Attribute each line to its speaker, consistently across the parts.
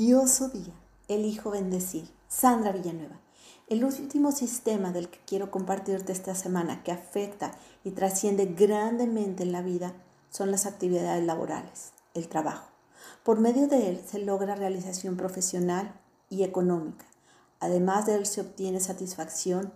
Speaker 1: maravilloso día. Elijo bendecir. Sandra Villanueva. El último sistema del que quiero compartirte esta semana que afecta y trasciende grandemente en la vida son las actividades laborales, el trabajo. Por medio de él se logra realización profesional y económica. Además de él se obtiene satisfacción,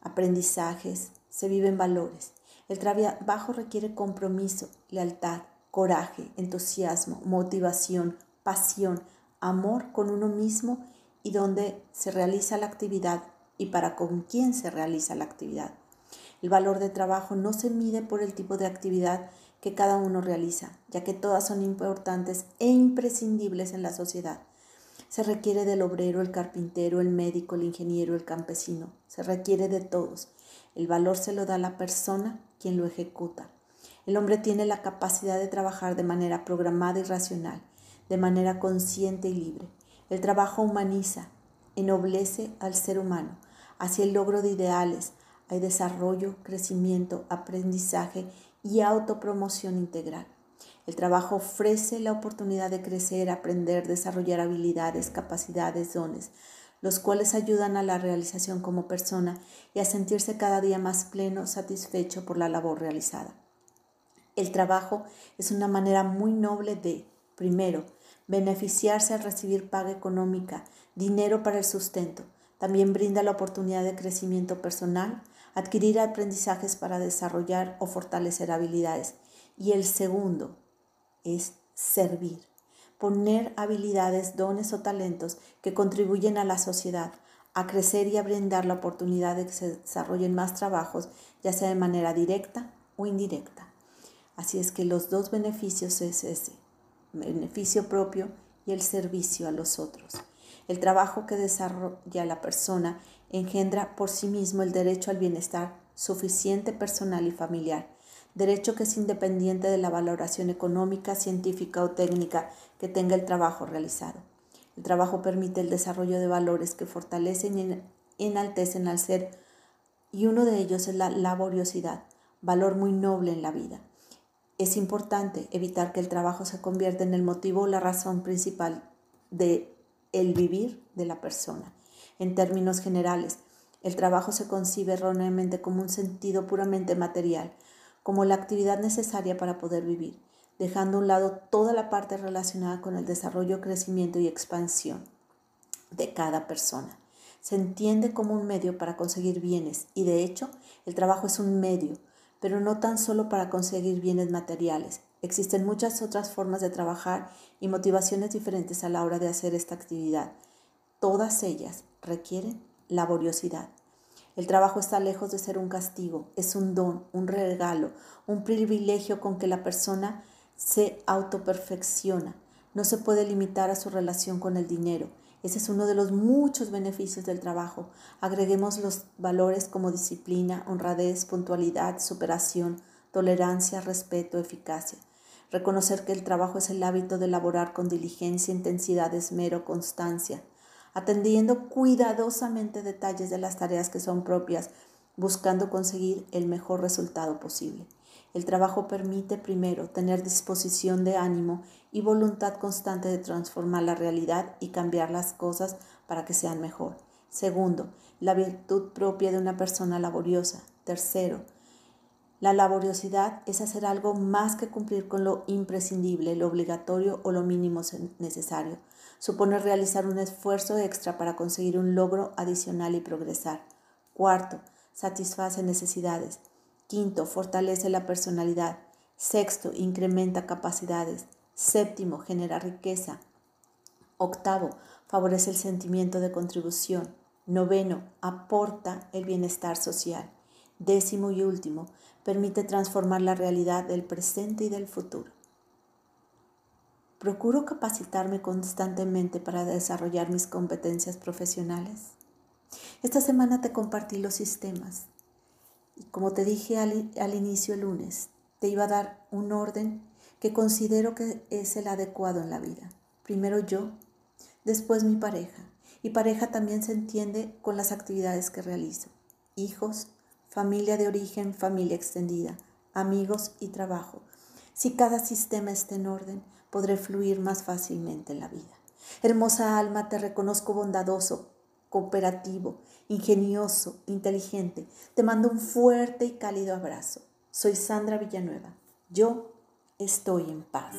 Speaker 1: aprendizajes, se viven valores. El trabajo requiere compromiso, lealtad, coraje, entusiasmo, motivación, pasión, amor con uno mismo y donde se realiza la actividad y para con quién se realiza la actividad. El valor de trabajo no se mide por el tipo de actividad que cada uno realiza, ya que todas son importantes e imprescindibles en la sociedad. Se requiere del obrero, el carpintero, el médico, el ingeniero, el campesino. Se requiere de todos. El valor se lo da la persona quien lo ejecuta. El hombre tiene la capacidad de trabajar de manera programada y racional, de manera consciente y libre. El trabajo humaniza, ennoblece al ser humano hacia el logro de ideales. Hay desarrollo, crecimiento, aprendizaje y autopromoción integral. El trabajo ofrece la oportunidad de crecer, aprender, desarrollar habilidades, capacidades, dones, los cuales ayudan a la realización como persona y a sentirse cada día más pleno, satisfecho por la labor realizada. El trabajo es una manera muy noble de, primero, beneficiarse al recibir paga económica, dinero para el sustento. También brinda la oportunidad de crecimiento personal, adquirir aprendizajes para desarrollar o fortalecer habilidades. Y el segundo es servir, poner habilidades, dones o talentos que contribuyen a la sociedad, a crecer y a brindar la oportunidad de que se desarrollen más trabajos, ya sea de manera directa o indirecta. Así es que los dos beneficios es ese, beneficio propio y el servicio a los otros. El trabajo que desarrolla la persona engendra por sí mismo el derecho al bienestar suficiente personal y familiar, derecho que es independiente de la valoración económica, científica o técnica que tenga el trabajo realizado. El trabajo permite el desarrollo de valores que fortalecen y enaltecen al ser y uno de ellos es la laboriosidad, valor muy noble en la vida. Es importante evitar que el trabajo se convierta en el motivo o la razón principal de el vivir de la persona. En términos generales, el trabajo se concibe erróneamente como un sentido puramente material, como la actividad necesaria para poder vivir, dejando a un lado toda la parte relacionada con el desarrollo, crecimiento y expansión de cada persona. Se entiende como un medio para conseguir bienes y de hecho el trabajo es un medio pero no tan solo para conseguir bienes materiales. Existen muchas otras formas de trabajar y motivaciones diferentes a la hora de hacer esta actividad. Todas ellas requieren laboriosidad. El trabajo está lejos de ser un castigo, es un don, un regalo, un privilegio con que la persona se autoperfecciona. No se puede limitar a su relación con el dinero. Ese es uno de los muchos beneficios del trabajo. Agreguemos los valores como disciplina, honradez, puntualidad, superación, tolerancia, respeto, eficacia. Reconocer que el trabajo es el hábito de elaborar con diligencia, intensidad, esmero, constancia, atendiendo cuidadosamente detalles de las tareas que son propias, buscando conseguir el mejor resultado posible. El trabajo permite primero tener disposición de ánimo y voluntad constante de transformar la realidad y cambiar las cosas para que sean mejor. Segundo, la virtud propia de una persona laboriosa. Tercero, la laboriosidad es hacer algo más que cumplir con lo imprescindible, lo obligatorio o lo mínimo necesario. Supone realizar un esfuerzo extra para conseguir un logro adicional y progresar. Cuarto, satisface necesidades. Quinto, fortalece la personalidad. Sexto, incrementa capacidades. Séptimo, genera riqueza. Octavo, favorece el sentimiento de contribución. Noveno, aporta el bienestar social. Décimo y último, permite transformar la realidad del presente y del futuro. Procuro capacitarme constantemente para desarrollar mis competencias profesionales. Esta semana te compartí los sistemas como te dije al, al inicio el lunes, te iba a dar un orden que considero que es el adecuado en la vida. Primero yo, después mi pareja. Y pareja también se entiende con las actividades que realizo. Hijos, familia de origen, familia extendida, amigos y trabajo. Si cada sistema está en orden, podré fluir más fácilmente en la vida. Hermosa alma, te reconozco bondadoso, cooperativo, ingenioso, inteligente. Te mando un fuerte y cálido abrazo. Soy Sandra Villanueva. Yo estoy en paz.